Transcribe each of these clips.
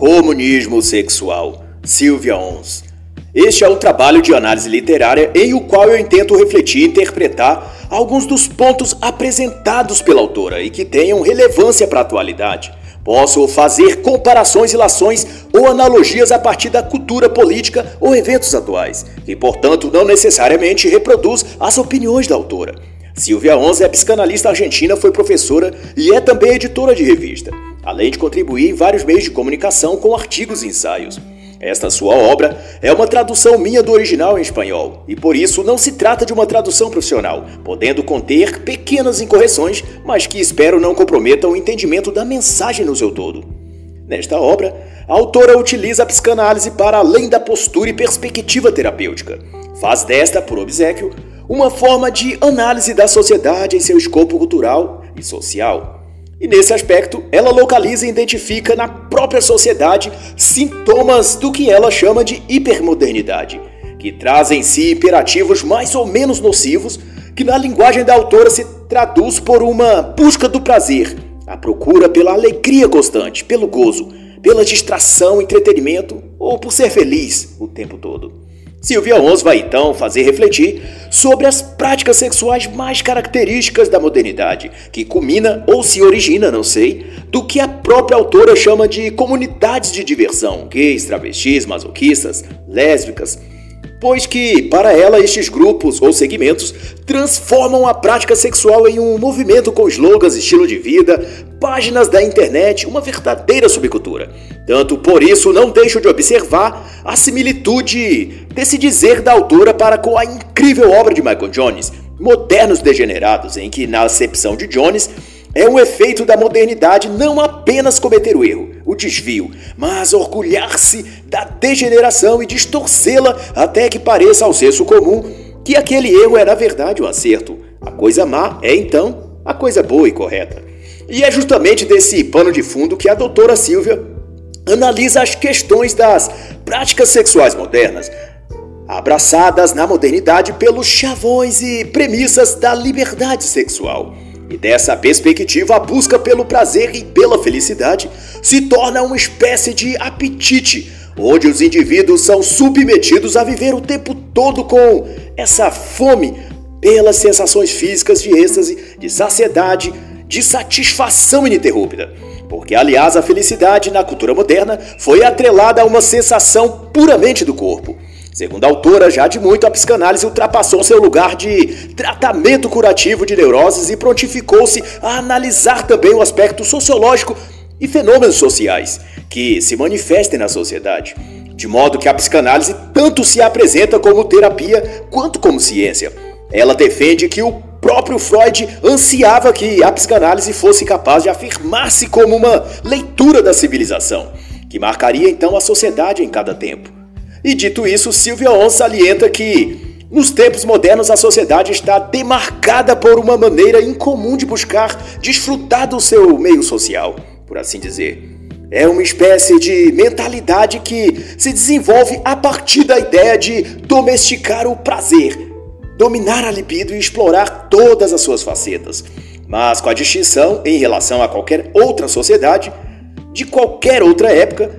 Comunismo Sexual, Silvia Ons. Este é um trabalho de análise literária em o qual eu intento refletir e interpretar alguns dos pontos apresentados pela autora e que tenham relevância para a atualidade. Posso fazer comparações, relações ou analogias a partir da cultura política ou eventos atuais, que, portanto, não necessariamente reproduz as opiniões da autora. Silvia Onze é psicanalista argentina, foi professora e é também editora de revista além de contribuir em vários meios de comunicação com artigos e ensaios. Esta sua obra é uma tradução minha do original em espanhol, e por isso não se trata de uma tradução profissional, podendo conter pequenas incorreções, mas que espero não comprometam o entendimento da mensagem no seu todo. Nesta obra, a autora utiliza a psicanálise para além da postura e perspectiva terapêutica. Faz desta, por obsequio, uma forma de análise da sociedade em seu escopo cultural e social. E nesse aspecto, ela localiza e identifica na própria sociedade sintomas do que ela chama de hipermodernidade, que trazem em si imperativos mais ou menos nocivos, que na linguagem da autora se traduz por uma busca do prazer, a procura pela alegria constante, pelo gozo, pela distração, entretenimento ou por ser feliz o tempo todo. Silvia Ons vai então fazer refletir sobre as práticas sexuais mais características da modernidade, que culmina ou se origina, não sei, do que a própria autora chama de comunidades de diversão, gays, travestis, masoquistas, lésbicas, pois que, para ela, estes grupos ou segmentos transformam a prática sexual em um movimento com slogans, estilo de vida, páginas da internet, uma verdadeira subcultura. Tanto por isso não deixo de observar a similitude desse dizer da autora para com a incrível obra de Michael Jones, Modernos Degenerados, em que, na acepção de Jones, é um efeito da modernidade não apenas cometer o erro, o desvio, mas orgulhar-se da degeneração e distorcê-la até que pareça ao senso comum que aquele erro é na verdade um acerto. A coisa má é então a coisa boa e correta. E é justamente desse pano de fundo que a doutora Silvia analisa as questões das práticas sexuais modernas, abraçadas na modernidade pelos chavões e premissas da liberdade sexual. E dessa perspectiva, a busca pelo prazer e pela felicidade se torna uma espécie de apetite, onde os indivíduos são submetidos a viver o tempo todo com essa fome pelas sensações físicas de êxtase, de saciedade, de satisfação ininterrupta. Porque, aliás, a felicidade na cultura moderna foi atrelada a uma sensação puramente do corpo. Segundo a autora, já de muito a psicanálise ultrapassou seu lugar de tratamento curativo de neuroses e prontificou-se a analisar também o aspecto sociológico e fenômenos sociais que se manifestem na sociedade. De modo que a psicanálise tanto se apresenta como terapia quanto como ciência. Ela defende que o próprio Freud ansiava que a psicanálise fosse capaz de afirmar-se como uma leitura da civilização, que marcaria então a sociedade em cada tempo. E dito isso, Silvia On salienta que nos tempos modernos a sociedade está demarcada por uma maneira incomum de buscar desfrutar do seu meio social, por assim dizer. É uma espécie de mentalidade que se desenvolve a partir da ideia de domesticar o prazer, dominar a libido e explorar todas as suas facetas, mas com a distinção em relação a qualquer outra sociedade, de qualquer outra época,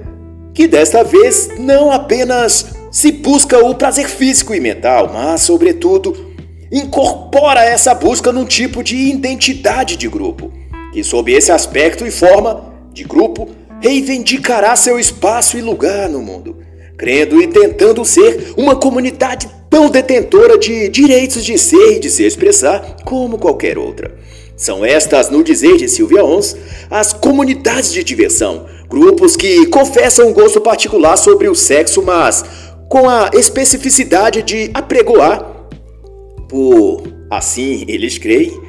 que desta vez não apenas se busca o prazer físico e mental, mas, sobretudo, incorpora essa busca num tipo de identidade de grupo, que, sob esse aspecto e forma de grupo, reivindicará seu espaço e lugar no mundo, crendo e tentando ser uma comunidade tão detentora de direitos de ser e de se expressar como qualquer outra. São estas, no dizer de Silvia Ons, as comunidades de diversão, grupos que confessam um gosto particular sobre o sexo, mas com a especificidade de apregoar, por assim eles creem,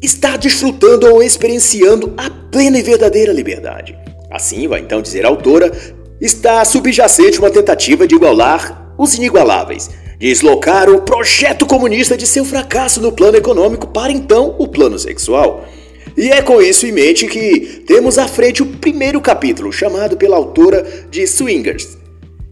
estar desfrutando ou experienciando a plena e verdadeira liberdade. Assim, vai então dizer a autora, está subjacente uma tentativa de igualar os inigualáveis, deslocar o projeto comunista de seu fracasso no plano econômico para então o plano sexual. E é com isso em mente que temos à frente o primeiro capítulo, chamado pela autora de Swingers.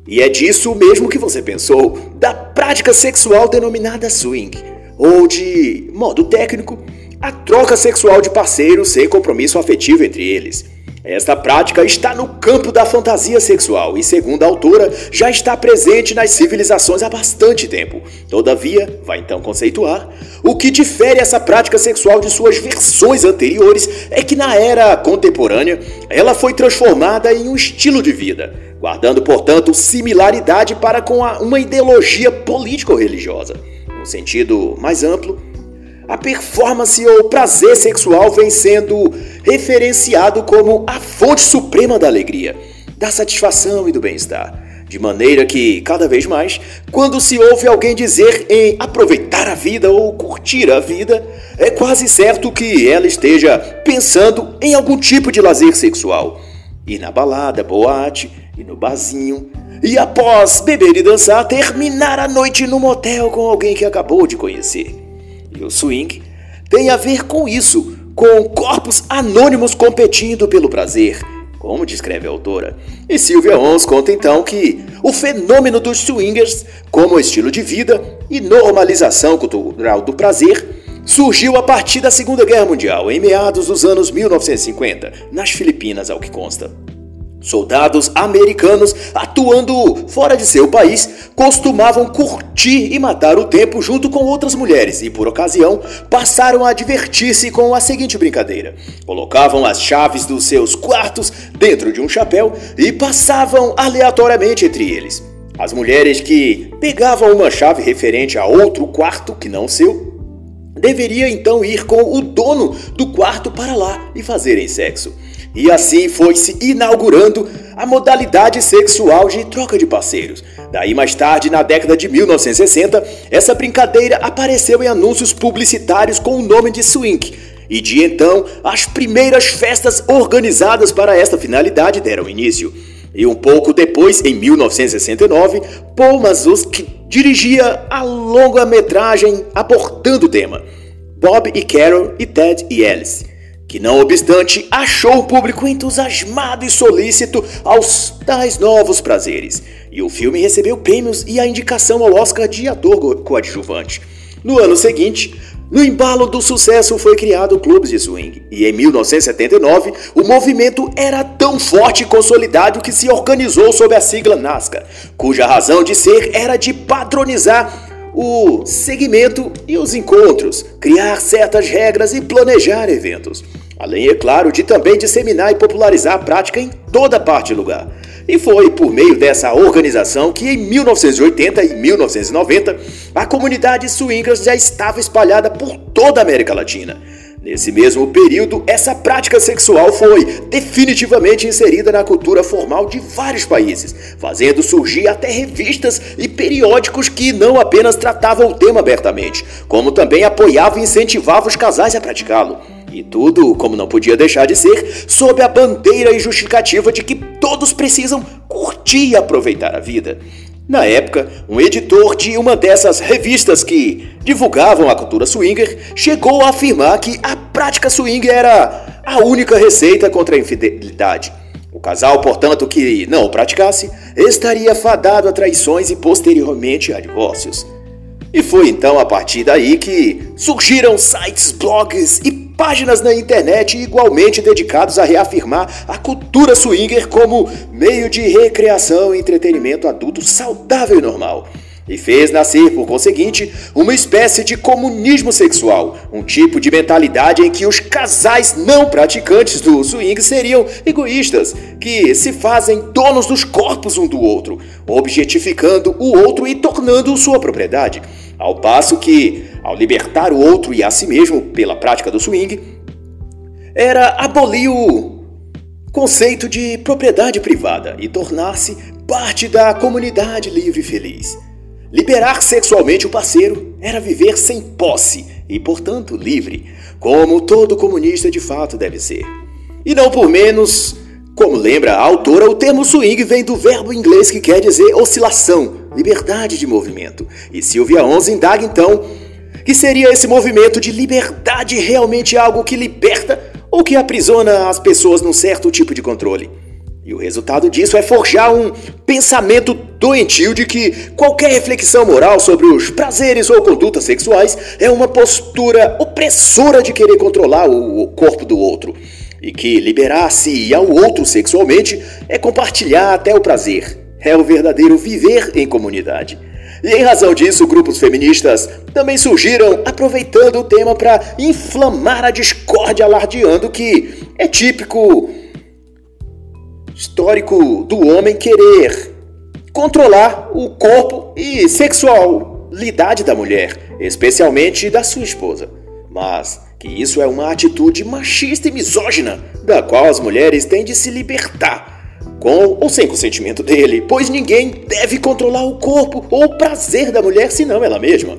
E é disso mesmo que você pensou, da prática sexual denominada swing, ou de modo técnico, a troca sexual de parceiros sem compromisso afetivo entre eles. Esta prática está no campo da fantasia sexual e, segundo a autora, já está presente nas civilizações há bastante tempo. Todavia, vai então conceituar, o que difere essa prática sexual de suas versões anteriores é que na era contemporânea ela foi transformada em um estilo de vida, guardando, portanto, similaridade para com uma ideologia político-religiosa. No sentido mais amplo, a performance ou prazer sexual vem sendo referenciado como a fonte suprema da alegria, da satisfação e do bem-estar. De maneira que, cada vez mais, quando se ouve alguém dizer em aproveitar a vida ou curtir a vida, é quase certo que ela esteja pensando em algum tipo de lazer sexual. Ir na balada, boate, e no barzinho, e após beber e dançar, terminar a noite no motel com alguém que acabou de conhecer. O swing tem a ver com isso, com corpos anônimos competindo pelo prazer, como descreve a autora. E Sylvia Ons conta então que o fenômeno dos swingers, como estilo de vida e normalização cultural do prazer, surgiu a partir da Segunda Guerra Mundial, em meados dos anos 1950, nas Filipinas, ao que consta. Soldados americanos atuando fora de seu país costumavam curtir e matar o tempo junto com outras mulheres e, por ocasião, passaram a divertir-se com a seguinte brincadeira: colocavam as chaves dos seus quartos dentro de um chapéu e passavam aleatoriamente entre eles. As mulheres que pegavam uma chave referente a outro quarto que não seu deveria então ir com o dono do quarto para lá e fazerem sexo. E assim foi se inaugurando a modalidade sexual de troca de parceiros. Daí mais tarde, na década de 1960, essa brincadeira apareceu em anúncios publicitários com o nome de swing. E de então, as primeiras festas organizadas para esta finalidade deram início. E um pouco depois, em 1969, Paul Mazuski dirigia a longa-metragem abordando o tema. Bob e Carol e Ted e Alice que não obstante achou o público entusiasmado e solícito aos tais novos prazeres, e o filme recebeu prêmios e a indicação ao Oscar de ator coadjuvante. No ano seguinte, no embalo do sucesso foi criado o Clubes de Swing, e em 1979 o movimento era tão forte e consolidado que se organizou sob a sigla NASCAR, cuja razão de ser era de padronizar o segmento e os encontros, criar certas regras e planejar eventos. Além, é claro, de também disseminar e popularizar a prática em toda parte e lugar. E foi por meio dessa organização que em 1980 e 1990 a comunidade swingers já estava espalhada por toda a América Latina. Nesse mesmo período, essa prática sexual foi definitivamente inserida na cultura formal de vários países, fazendo surgir até revistas e periódicos que não apenas tratavam o tema abertamente, como também apoiavam e incentivavam os casais a praticá-lo. E tudo, como não podia deixar de ser, sob a bandeira e justificativa de que todos precisam curtir e aproveitar a vida. Na época, um editor de uma dessas revistas que divulgavam a cultura swinger chegou a afirmar que a prática swinger era a única receita contra a infidelidade. O casal, portanto, que não o praticasse, estaria fadado a traições e posteriormente a divórcios. E foi então a partir daí que surgiram sites, blogs e páginas na internet igualmente dedicados a reafirmar a cultura swinger como meio de recreação e entretenimento adulto saudável e normal. E fez nascer, por conseguinte, uma espécie de comunismo sexual, um tipo de mentalidade em que os casais não praticantes do swing seriam egoístas, que se fazem donos dos corpos um do outro, objetificando o outro e tornando-o sua propriedade. Ao passo que, ao libertar o outro e a si mesmo pela prática do swing, era abolir o conceito de propriedade privada e tornar-se parte da comunidade livre e feliz. Liberar sexualmente o parceiro era viver sem posse e, portanto, livre, como todo comunista de fato deve ser. E não por menos, como lembra a autora, o termo swing vem do verbo inglês que quer dizer oscilação, liberdade de movimento. E Silvia Onze indaga então que seria esse movimento de liberdade realmente algo que liberta ou que aprisiona as pessoas num certo tipo de controle. E o resultado disso é forjar um pensamento doentio de que qualquer reflexão moral sobre os prazeres ou condutas sexuais é uma postura opressora de querer controlar o corpo do outro. e que liberar-se ao outro sexualmente é compartilhar até o prazer, é o verdadeiro viver em comunidade. E em razão disso, grupos feministas também surgiram aproveitando o tema para inflamar a discórdia, alardeando que é típico histórico do homem querer controlar o corpo e sexualidade da mulher, especialmente da sua esposa. Mas que isso é uma atitude machista e misógina, da qual as mulheres têm de se libertar com ou sem consentimento dele, pois ninguém deve controlar o corpo ou o prazer da mulher senão ela mesma.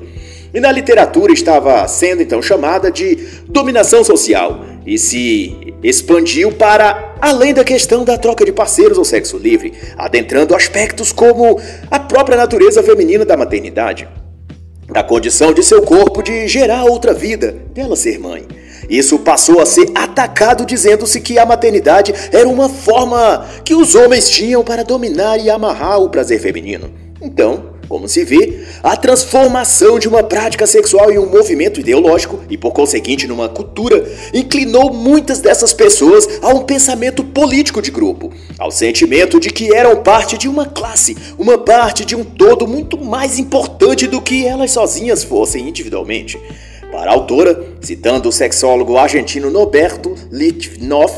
E na literatura estava sendo então chamada de dominação social e se expandiu para além da questão da troca de parceiros ou sexo livre, adentrando aspectos como a própria natureza feminina da maternidade, da condição de seu corpo de gerar outra vida, dela ser mãe isso passou a ser atacado dizendo-se que a maternidade era uma forma que os homens tinham para dominar e amarrar o prazer feminino. Então, como se vê, a transformação de uma prática sexual em um movimento ideológico e, por conseguinte, numa cultura, inclinou muitas dessas pessoas a um pensamento político de grupo, ao sentimento de que eram parte de uma classe, uma parte de um todo muito mais importante do que elas sozinhas fossem individualmente. Para a autora, citando o sexólogo argentino Norberto Litvinov,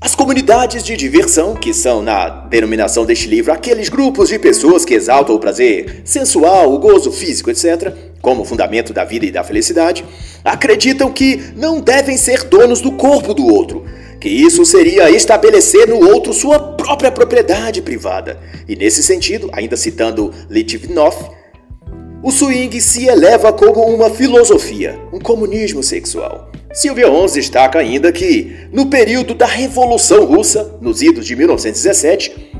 as comunidades de diversão, que são, na denominação deste livro, aqueles grupos de pessoas que exaltam o prazer sensual, o gozo físico, etc., como fundamento da vida e da felicidade, acreditam que não devem ser donos do corpo do outro, que isso seria estabelecer no outro sua própria propriedade privada. E nesse sentido, ainda citando Litvinov, o swing se eleva como uma filosofia, um comunismo sexual. Silvia Ons destaca ainda que, no período da Revolução Russa, nos idos de 1917,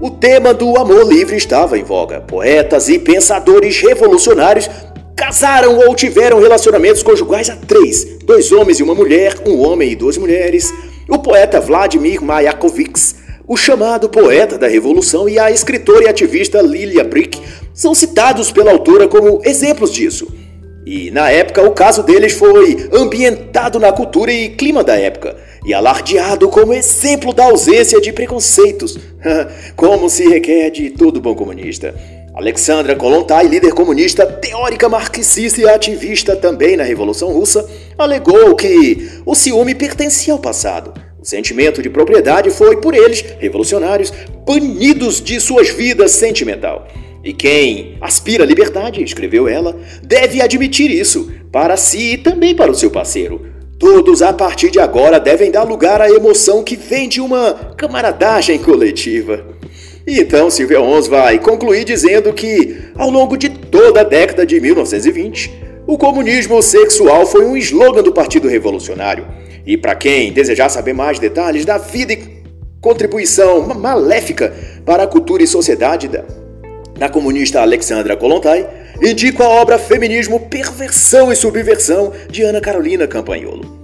o tema do amor livre estava em voga. Poetas e pensadores revolucionários casaram ou tiveram relacionamentos conjugais a três: dois homens e uma mulher, um homem e duas mulheres. O poeta Vladimir Mayakovsky, o chamado poeta da Revolução, e a escritora e ativista Lilia Brick são citados pela autora como exemplos disso. E na época o caso deles foi ambientado na cultura e clima da época e alardeado como exemplo da ausência de preconceitos, como se requer de todo bom comunista. Alexandra Kolontai, líder comunista, teórica marxista e ativista também na Revolução Russa, alegou que o ciúme pertencia ao passado. O sentimento de propriedade foi, por eles, revolucionários, banidos de suas vidas sentimental. E quem aspira à liberdade, escreveu ela, deve admitir isso, para si e também para o seu parceiro. Todos, a partir de agora, devem dar lugar à emoção que vem de uma camaradagem coletiva. Então Silvia Ons vai concluir dizendo que, ao longo de toda a década de 1920, o comunismo sexual foi um slogan do Partido Revolucionário. E para quem desejar saber mais detalhes da vida e contribuição maléfica para a cultura e sociedade da da comunista Alexandra Kolontai, indico a obra Feminismo, Perversão e Subversão de Ana Carolina Campagnolo.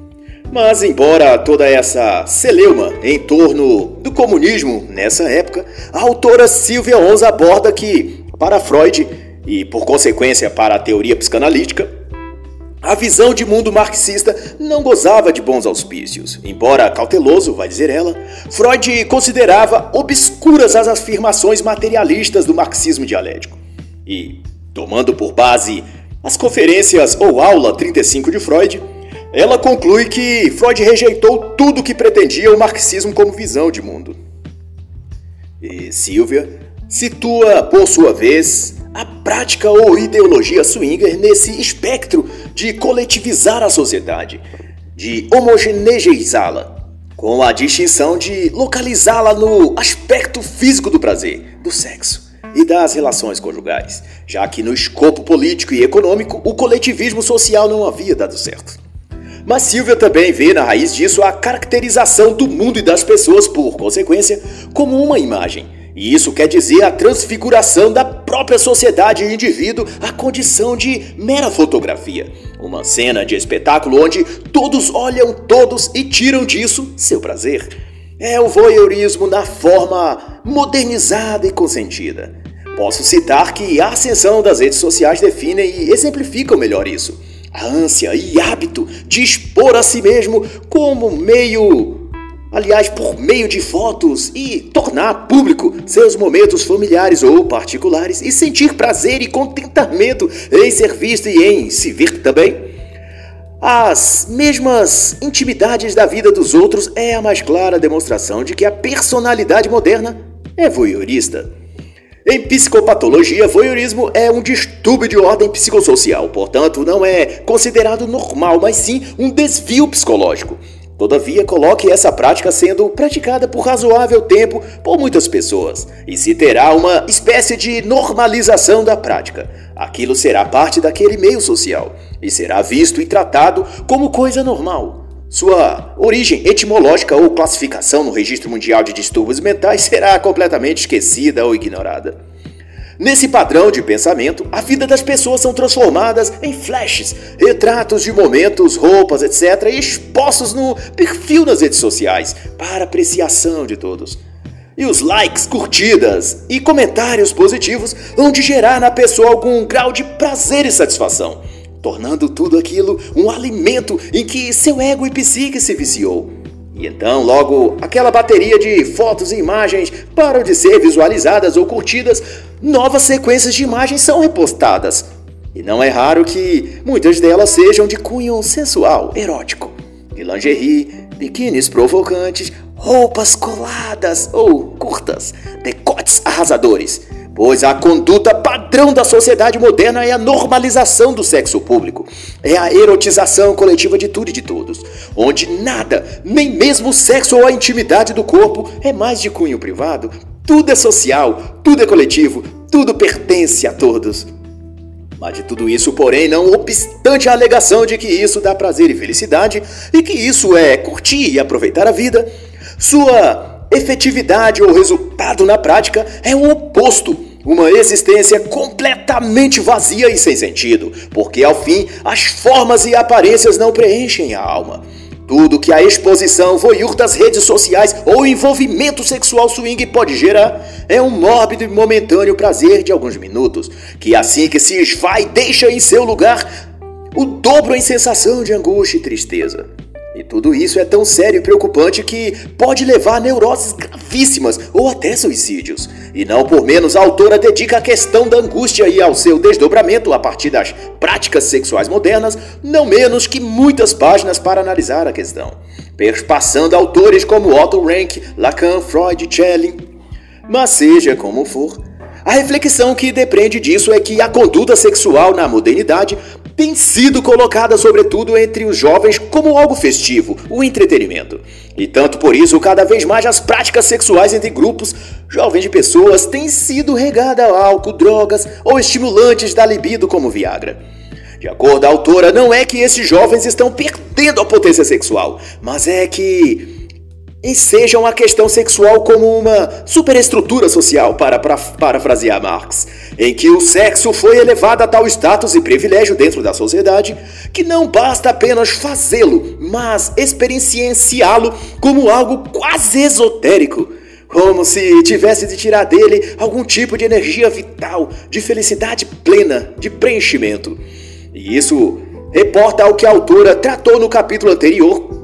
Mas, embora toda essa celeuma em torno do comunismo nessa época, a autora Silvia Ons aborda que, para Freud e por consequência para a teoria psicanalítica, a visão de mundo marxista não gozava de bons auspícios. Embora cauteloso, vai dizer ela, Freud considerava obscuras as afirmações materialistas do marxismo dialético. E, tomando por base as conferências ou aula 35 de Freud, ela conclui que Freud rejeitou tudo que pretendia o marxismo como visão de mundo. E Silvia situa, por sua vez, a prática ou ideologia swinger nesse espectro de coletivizar a sociedade, de homogeneizá-la, com a distinção de localizá-la no aspecto físico do prazer, do sexo e das relações conjugais, já que no escopo político e econômico o coletivismo social não havia dado certo. Mas Silvia também vê na raiz disso a caracterização do mundo e das pessoas, por consequência, como uma imagem e isso quer dizer a transfiguração da própria sociedade e indivíduo à condição de mera fotografia. Uma cena de espetáculo onde todos olham todos e tiram disso seu prazer. É o voyeurismo na forma modernizada e consentida. Posso citar que a ascensão das redes sociais define e exemplificam melhor isso. a ânsia e hábito de expor a si mesmo como meio, aliás, por meio de fotos e tornar público seus momentos familiares ou particulares e sentir prazer e contentamento em ser visto e em se ver também. As mesmas intimidades da vida dos outros é a mais clara demonstração de que a personalidade moderna é voyeurista. Em psicopatologia, voyeurismo é um distúrbio de ordem psicossocial, portanto, não é considerado normal, mas sim um desvio psicológico. Todavia, coloque essa prática sendo praticada por razoável tempo por muitas pessoas, e se terá uma espécie de normalização da prática. Aquilo será parte daquele meio social e será visto e tratado como coisa normal. Sua origem etimológica ou classificação no Registro Mundial de Distúrbios Mentais será completamente esquecida ou ignorada. Nesse padrão de pensamento, a vida das pessoas são transformadas em flashes, retratos de momentos, roupas, etc., expostos no perfil nas redes sociais para apreciação de todos. E os likes, curtidas e comentários positivos vão de gerar na pessoa algum grau de prazer e satisfação tornando tudo aquilo um alimento em que seu ego e psique se viciou. E então, logo, aquela bateria de fotos e imagens param de ser visualizadas ou curtidas, novas sequências de imagens são repostadas. E não é raro que muitas delas sejam de cunho sensual, erótico. De lingerie, biquínis provocantes, roupas coladas ou curtas, decotes arrasadores pois a conduta padrão da sociedade moderna é a normalização do sexo público, é a erotização coletiva de tudo e de todos, onde nada, nem mesmo o sexo ou a intimidade do corpo, é mais de cunho privado, tudo é social, tudo é coletivo, tudo pertence a todos. Mas de tudo isso, porém, não obstante a alegação de que isso dá prazer e felicidade, e que isso é curtir e aproveitar a vida, sua efetividade ou resultado na prática é o oposto uma existência completamente vazia e sem sentido, porque ao fim as formas e aparências não preenchem a alma. Tudo que a exposição voyeur das redes sociais ou envolvimento sexual swing pode gerar é um mórbido e momentâneo prazer de alguns minutos, que assim que se esvai deixa em seu lugar o dobro em sensação de angústia e tristeza. E tudo isso é tão sério e preocupante que pode levar a neuroses gravíssimas ou até suicídios. E não por menos a autora dedica a questão da angústia e ao seu desdobramento a partir das práticas sexuais modernas, não menos que muitas páginas para analisar a questão, perspassando autores como Otto Rank, Lacan, Freud, Schelling. Mas seja como for, a reflexão que depende disso é que a conduta sexual na modernidade tem sido colocada, sobretudo entre os jovens, como algo festivo, o entretenimento. E tanto por isso, cada vez mais as práticas sexuais entre grupos jovens de pessoas têm sido regadas a álcool, drogas ou estimulantes da libido como Viagra. De acordo com a autora, não é que esses jovens estão perdendo a potência sexual, mas é que ensejam a questão sexual como uma superestrutura social, para, para parafrasear Marx, em que o sexo foi elevado a tal status e privilégio dentro da sociedade que não basta apenas fazê-lo, mas experienciá-lo como algo quase esotérico, como se tivesse de tirar dele algum tipo de energia vital, de felicidade plena, de preenchimento. E isso reporta ao que a autora tratou no capítulo anterior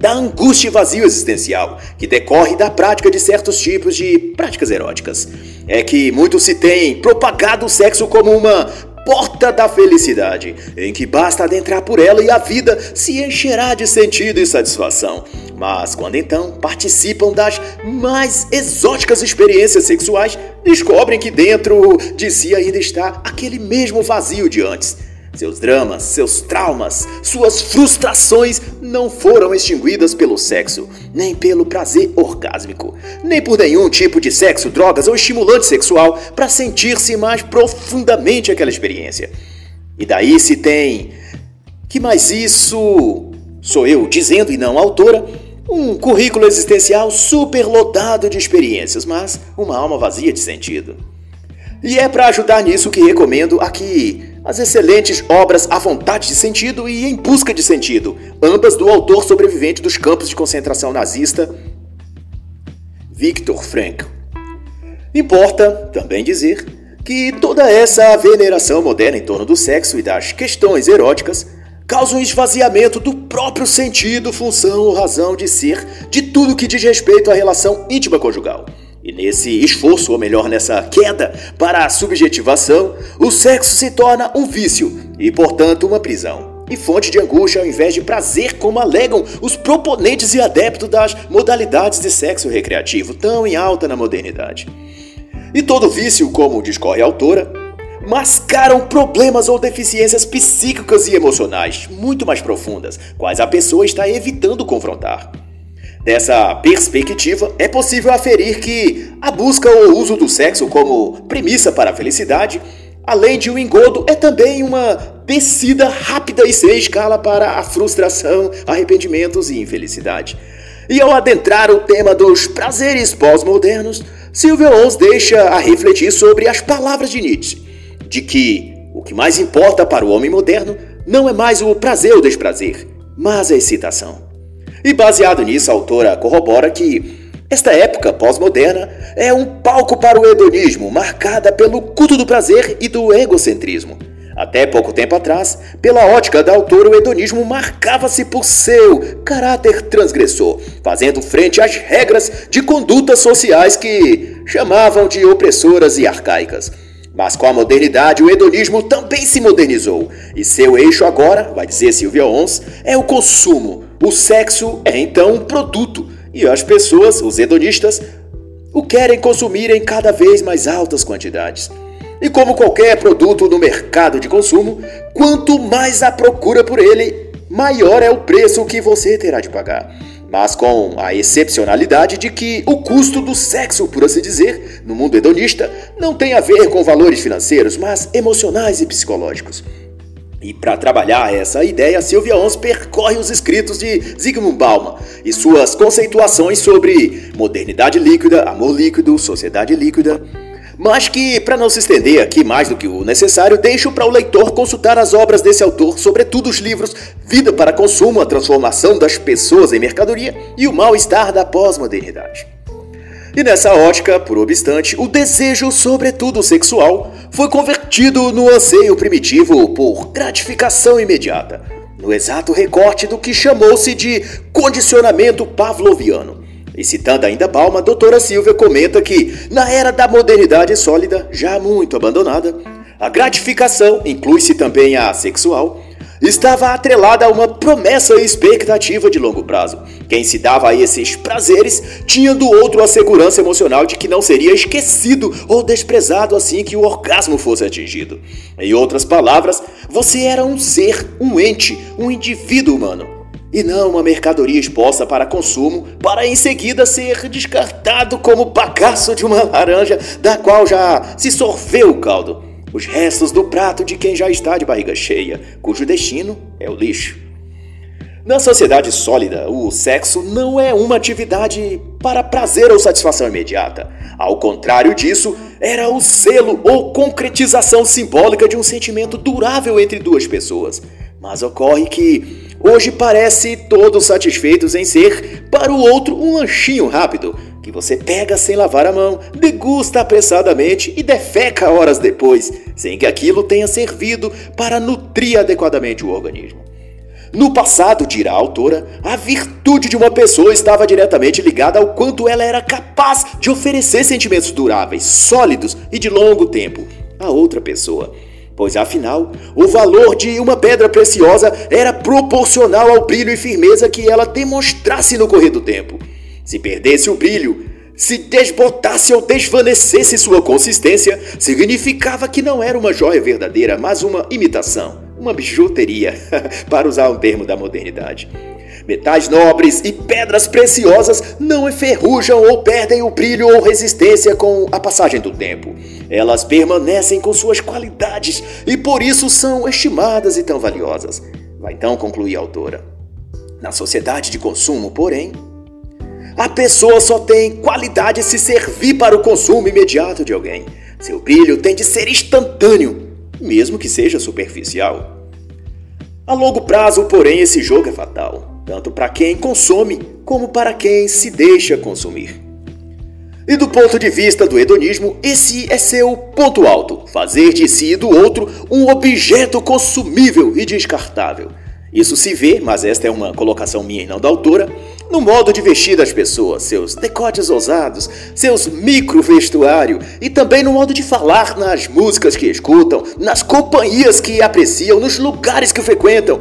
da angústia e vazio existencial que decorre da prática de certos tipos de práticas eróticas. É que muito se tem propagado o sexo como uma porta da felicidade, em que basta adentrar por ela e a vida se encherá de sentido e satisfação. Mas quando então participam das mais exóticas experiências sexuais, descobrem que dentro de si ainda está aquele mesmo vazio de antes seus dramas, seus traumas, suas frustrações não foram extinguidas pelo sexo, nem pelo prazer orgásmico, nem por nenhum tipo de sexo, drogas ou estimulante sexual para sentir-se mais profundamente aquela experiência. E daí se tem que mais isso sou eu dizendo e não a autora, um currículo existencial superlotado de experiências, mas uma alma vazia de sentido. E é para ajudar nisso que recomendo aqui as excelentes obras A Vontade de Sentido e Em Busca de Sentido, ambas do autor sobrevivente dos campos de concentração nazista, Viktor Frankl. Importa também dizer que toda essa veneração moderna em torno do sexo e das questões eróticas causa um esvaziamento do próprio sentido, função ou razão de ser de tudo que diz respeito à relação íntima conjugal. E nesse esforço, ou melhor, nessa queda para a subjetivação, o sexo se torna um vício e, portanto, uma prisão. E fonte de angústia ao invés de prazer, como alegam os proponentes e adeptos das modalidades de sexo recreativo, tão em alta na modernidade. E todo vício, como discorre a autora, mascaram problemas ou deficiências psíquicas e emocionais muito mais profundas, quais a pessoa está evitando confrontar. Dessa perspectiva, é possível aferir que a busca ou uso do sexo como premissa para a felicidade, além de um engodo, é também uma descida rápida e sem escala para a frustração, arrependimentos e infelicidade. E ao adentrar o tema dos prazeres pós-modernos, Silvia Ons deixa a refletir sobre as palavras de Nietzsche de que o que mais importa para o homem moderno não é mais o prazer ou desprazer, mas a excitação. E baseado nisso, a autora corrobora que esta época pós-moderna é um palco para o hedonismo, marcada pelo culto do prazer e do egocentrismo. Até pouco tempo atrás, pela ótica da autora, o hedonismo marcava-se por seu caráter transgressor, fazendo frente às regras de condutas sociais que chamavam de opressoras e arcaicas. Mas com a modernidade, o hedonismo também se modernizou. E seu eixo agora, vai dizer Silvia Ons, é o consumo. O sexo é então um produto. E as pessoas, os hedonistas, o querem consumir em cada vez mais altas quantidades. E como qualquer produto no mercado de consumo, quanto mais a procura por ele, maior é o preço que você terá de pagar mas com a excepcionalidade de que o custo do sexo, por assim dizer, no mundo hedonista, não tem a ver com valores financeiros, mas emocionais e psicológicos. E para trabalhar essa ideia, Silvia Ons percorre os escritos de Zygmunt Bauman e suas conceituações sobre modernidade líquida, amor líquido, sociedade líquida, mas que, para não se estender aqui mais do que o necessário, deixo para o leitor consultar as obras desse autor, sobretudo os livros Vida para Consumo, a transformação das pessoas em mercadoria e o mal-estar da pós-modernidade. E nessa ótica, por obstante, o desejo, sobretudo sexual, foi convertido no anseio primitivo por gratificação imediata, no exato recorte do que chamou-se de condicionamento pavloviano. E citando ainda Balma, a doutora Silvia comenta que, na era da modernidade sólida, já muito abandonada, a gratificação, inclui-se também a sexual, estava atrelada a uma promessa e expectativa de longo prazo. Quem se dava a esses prazeres tinha do outro a segurança emocional de que não seria esquecido ou desprezado assim que o orgasmo fosse atingido. Em outras palavras, você era um ser, um ente, um indivíduo humano e não uma mercadoria exposta para consumo, para em seguida ser descartado como bagaço de uma laranja da qual já se sorveu o caldo. Os restos do prato de quem já está de barriga cheia, cujo destino é o lixo. Na sociedade sólida, o sexo não é uma atividade para prazer ou satisfação imediata. Ao contrário disso, era o selo ou concretização simbólica de um sentimento durável entre duas pessoas. Mas ocorre que Hoje parece todos satisfeitos em ser, para o outro, um lanchinho rápido, que você pega sem lavar a mão, degusta apressadamente e defeca horas depois, sem que aquilo tenha servido para nutrir adequadamente o organismo. No passado, dirá a autora, a virtude de uma pessoa estava diretamente ligada ao quanto ela era capaz de oferecer sentimentos duráveis, sólidos e de longo tempo a outra pessoa pois afinal, o valor de uma pedra preciosa era proporcional ao brilho e firmeza que ela demonstrasse no correr do tempo. Se perdesse o brilho, se desbotasse ou desvanecesse sua consistência, significava que não era uma joia verdadeira, mas uma imitação, uma bijuteria, para usar um termo da modernidade. Metais nobres e pedras preciosas não enferrujam ou perdem o brilho ou resistência com a passagem do tempo. Elas permanecem com suas qualidades e por isso são estimadas e tão valiosas. Vai então concluir a autora. Na sociedade de consumo, porém, a pessoa só tem qualidade se servir para o consumo imediato de alguém. Seu brilho tem de ser instantâneo, mesmo que seja superficial. A longo prazo, porém, esse jogo é fatal tanto para quem consome como para quem se deixa consumir. E do ponto de vista do hedonismo, esse é seu ponto alto: fazer de si e do outro um objeto consumível e descartável. Isso se vê, mas esta é uma colocação minha e não da autora, no modo de vestir das pessoas, seus decotes ousados, seus micro-vestuário e também no modo de falar nas músicas que escutam, nas companhias que apreciam, nos lugares que frequentam.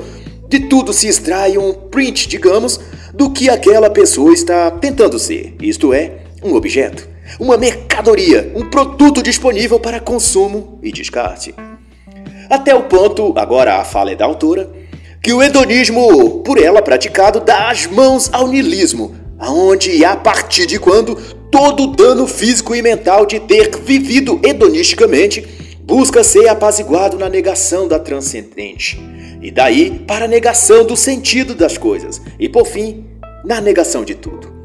De tudo se extrai um print, digamos, do que aquela pessoa está tentando ser, isto é, um objeto, uma mercadoria, um produto disponível para consumo e descarte. Até o ponto, agora a fala é da autora, que o hedonismo, por ela praticado, dá as mãos ao nilismo, aonde e a partir de quando todo o dano físico e mental de ter vivido hedonisticamente busca ser apaziguado na negação da transcendente, e daí para a negação do sentido das coisas, e por fim, na negação de tudo.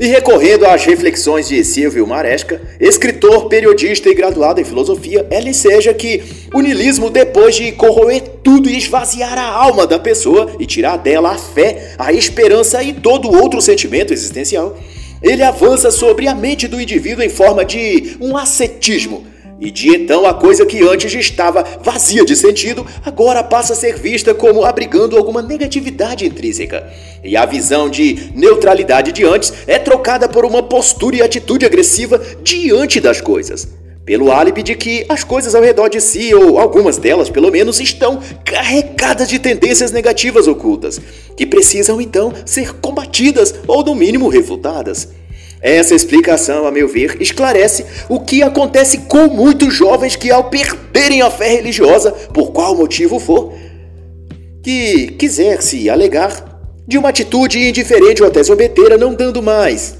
E recorrendo às reflexões de Silvio Maresca, escritor, periodista e graduado em filosofia, ela enseja que o niilismo, depois de corroer tudo e esvaziar a alma da pessoa e tirar dela a fé, a esperança e todo outro sentimento existencial, ele avança sobre a mente do indivíduo em forma de um ascetismo, e de então a coisa que antes estava vazia de sentido, agora passa a ser vista como abrigando alguma negatividade intrínseca. E a visão de neutralidade de antes é trocada por uma postura e atitude agressiva diante das coisas. Pelo álibi de que as coisas ao redor de si, ou algumas delas pelo menos, estão carregadas de tendências negativas ocultas, que precisam então ser combatidas ou, no mínimo, refutadas. Essa explicação, a meu ver, esclarece o que acontece com muitos jovens que, ao perderem a fé religiosa, por qual motivo for, que quiser se alegar de uma atitude indiferente ou até zombeteira, não dando mais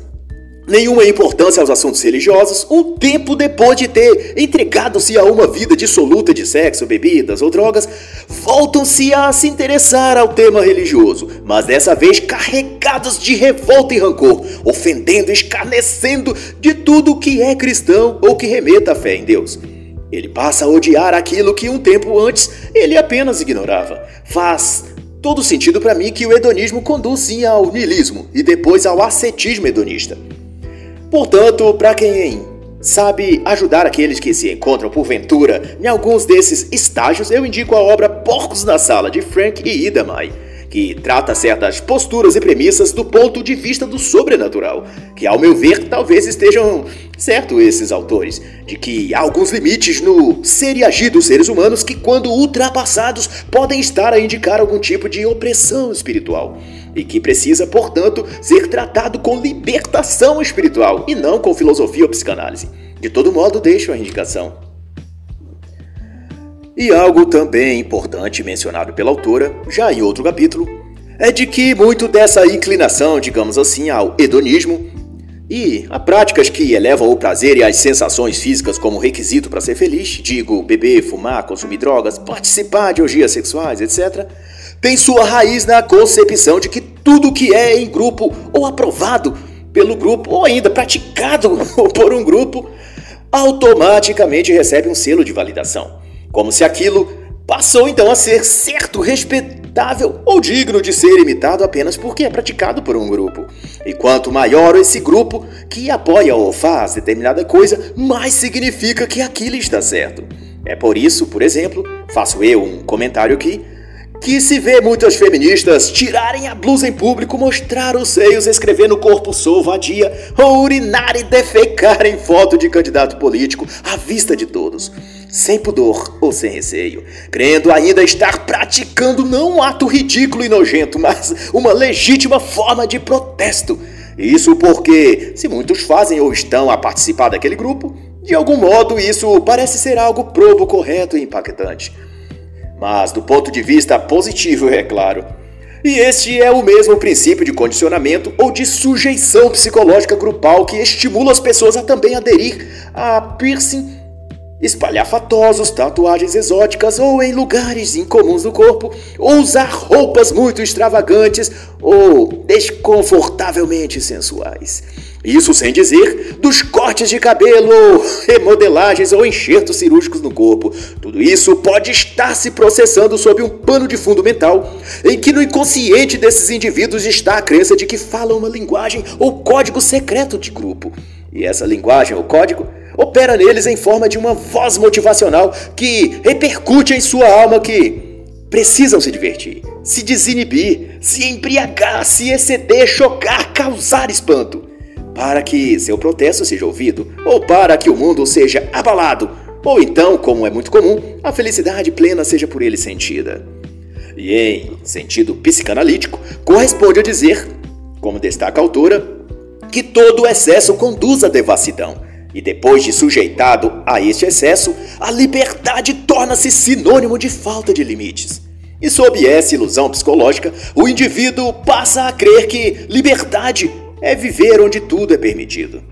nenhuma importância aos assuntos religiosos, um tempo depois de ter entregado-se a uma vida dissoluta de sexo, bebidas ou drogas, voltam-se a se interessar ao tema religioso, mas dessa vez carregados de revolta e rancor, ofendendo, escarnecendo de tudo que é cristão ou que remeta à fé em Deus. Ele passa a odiar aquilo que um tempo antes ele apenas ignorava. Faz todo sentido para mim que o hedonismo conduz sim ao niilismo e depois ao ascetismo hedonista. Portanto, para quem sabe ajudar aqueles que se encontram porventura em alguns desses estágios, eu indico a obra Porcos na Sala de Frank e Ida Mai que trata certas posturas e premissas do ponto de vista do sobrenatural, que ao meu ver talvez estejam certo esses autores, de que há alguns limites no ser e agir dos seres humanos que quando ultrapassados podem estar a indicar algum tipo de opressão espiritual e que precisa, portanto, ser tratado com libertação espiritual e não com filosofia ou psicanálise. De todo modo, deixo a indicação. E algo também importante mencionado pela autora, já em outro capítulo, é de que muito dessa inclinação, digamos assim, ao hedonismo e a práticas que elevam o prazer e as sensações físicas como requisito para ser feliz, digo, beber, fumar, consumir drogas, participar de orgias sexuais, etc., tem sua raiz na concepção de que tudo que é em grupo ou aprovado pelo grupo ou ainda praticado por um grupo automaticamente recebe um selo de validação como se aquilo passou então a ser certo, respeitável ou digno de ser imitado apenas porque é praticado por um grupo. E quanto maior esse grupo que apoia ou faz determinada coisa, mais significa que aquilo está certo. É por isso, por exemplo, faço eu um comentário aqui, que se vê muitas feministas tirarem a blusa em público, mostrar os seios, escrever no corpo sou vadia, ou urinar e defecar em foto de candidato político à vista de todos sem pudor ou sem receio, crendo ainda estar praticando não um ato ridículo e nojento, mas uma legítima forma de protesto. Isso porque, se muitos fazem ou estão a participar daquele grupo, de algum modo isso parece ser algo probo, correto e impactante. Mas do ponto de vista positivo, é claro. E este é o mesmo princípio de condicionamento ou de sujeição psicológica grupal que estimula as pessoas a também aderir a piercing espalhafatosos, tatuagens exóticas ou em lugares incomuns do corpo, usar roupas muito extravagantes ou desconfortavelmente sensuais. Isso sem dizer dos cortes de cabelo, remodelagens ou enxertos cirúrgicos no corpo. Tudo isso pode estar se processando sob um pano de fundo mental, em que no inconsciente desses indivíduos está a crença de que falam uma linguagem ou código secreto de grupo. E essa linguagem ou código opera neles em forma de uma voz motivacional que repercute em sua alma que precisam se divertir, se desinibir, se embriagar, se exceder, chocar, causar espanto, para que seu protesto seja ouvido, ou para que o mundo seja abalado, ou então, como é muito comum, a felicidade plena seja por ele sentida. E em sentido psicanalítico, corresponde a dizer, como destaca a autora, que todo excesso conduz à devassidão. E depois de sujeitado a este excesso, a liberdade torna-se sinônimo de falta de limites. E sob essa ilusão psicológica, o indivíduo passa a crer que liberdade é viver onde tudo é permitido.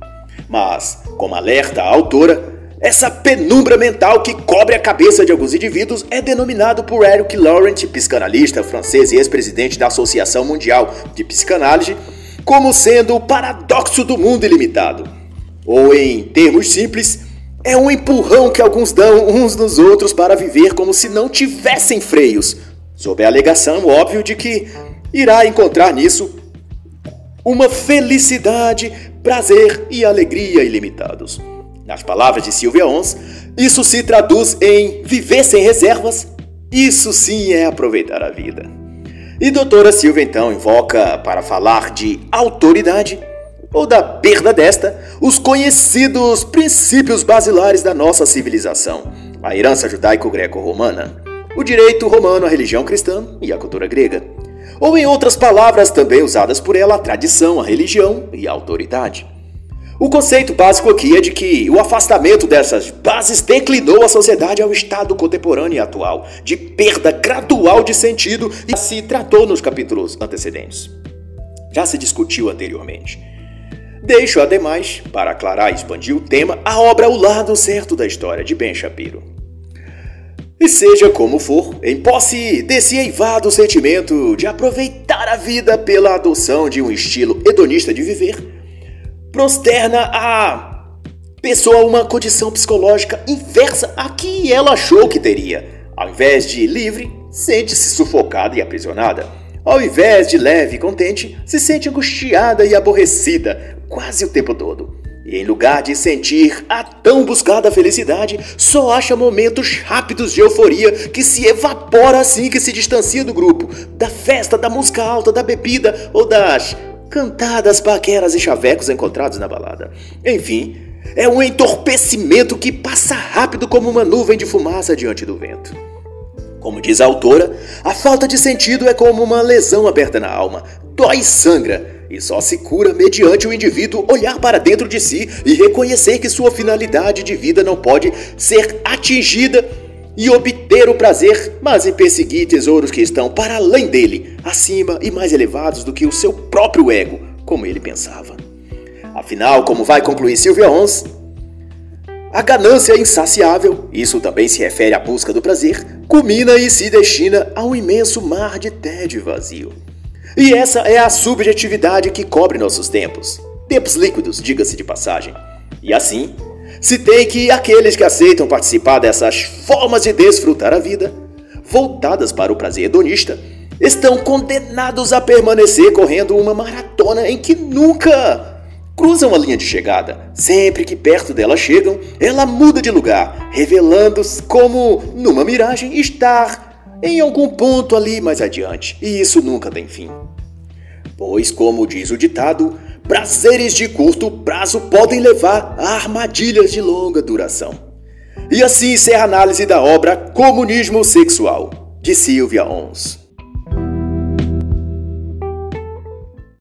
Mas, como alerta a autora, essa penumbra mental que cobre a cabeça de alguns indivíduos é denominado por Eric Laurent, psicanalista francês e ex-presidente da Associação Mundial de Psicanálise, como sendo o paradoxo do mundo ilimitado. Ou, em termos simples, é um empurrão que alguns dão uns nos outros para viver como se não tivessem freios, sob a alegação, óbvio, de que irá encontrar nisso uma felicidade, prazer e alegria ilimitados. Nas palavras de Silvia Ons, isso se traduz em viver sem reservas. Isso sim é aproveitar a vida. E doutora Silvia então invoca para falar de autoridade ou da perda desta os conhecidos princípios basilares da nossa civilização, a herança judaico-greco-romana, o direito romano, a religião cristã e a cultura grega. Ou em outras palavras também usadas por ela, a tradição, a religião e a autoridade. O conceito básico aqui é de que o afastamento dessas bases declinou a sociedade ao estado contemporâneo e atual, de perda gradual de sentido, e se tratou nos capítulos antecedentes. Já se discutiu anteriormente. Deixo, ademais, para aclarar e expandir o tema, a obra O Lado Certo da História, de Ben Shapiro. E seja como for, em posse desse eivado sentimento de aproveitar a vida pela adoção de um estilo hedonista de viver, prosterna a pessoa uma condição psicológica inversa a que ela achou que teria. Ao invés de livre, sente-se sufocada e aprisionada. Ao invés de leve e contente, se sente angustiada e aborrecida quase o tempo todo. E em lugar de sentir a tão buscada felicidade, só acha momentos rápidos de euforia que se evapora assim que se distancia do grupo, da festa, da música alta, da bebida ou das cantadas, paqueras e chavecos encontrados na balada. Enfim, é um entorpecimento que passa rápido como uma nuvem de fumaça diante do vento. Como diz a autora, a falta de sentido é como uma lesão aberta na alma, dói e sangra, e só se cura mediante o indivíduo olhar para dentro de si e reconhecer que sua finalidade de vida não pode ser atingida e obter o prazer, mas em perseguir tesouros que estão para além dele, acima e mais elevados do que o seu próprio ego, como ele pensava. Afinal, como vai concluir Silvia Ons, a ganância insaciável, isso também se refere à busca do prazer, culmina e se destina a um imenso mar de tédio vazio. E essa é a subjetividade que cobre nossos tempos. Tempos líquidos, diga-se de passagem. E assim, Citei que aqueles que aceitam participar dessas formas de desfrutar a vida, voltadas para o prazer hedonista, estão condenados a permanecer correndo uma maratona em que nunca cruzam a linha de chegada. Sempre que perto dela chegam, ela muda de lugar, revelando como, numa miragem, estar em algum ponto ali mais adiante. E isso nunca tem fim. Pois, como diz o ditado, prazeres de curto prazo podem levar a armadilhas de longa duração. E assim encerra a análise da obra Comunismo Sexual, de Silvia Ons.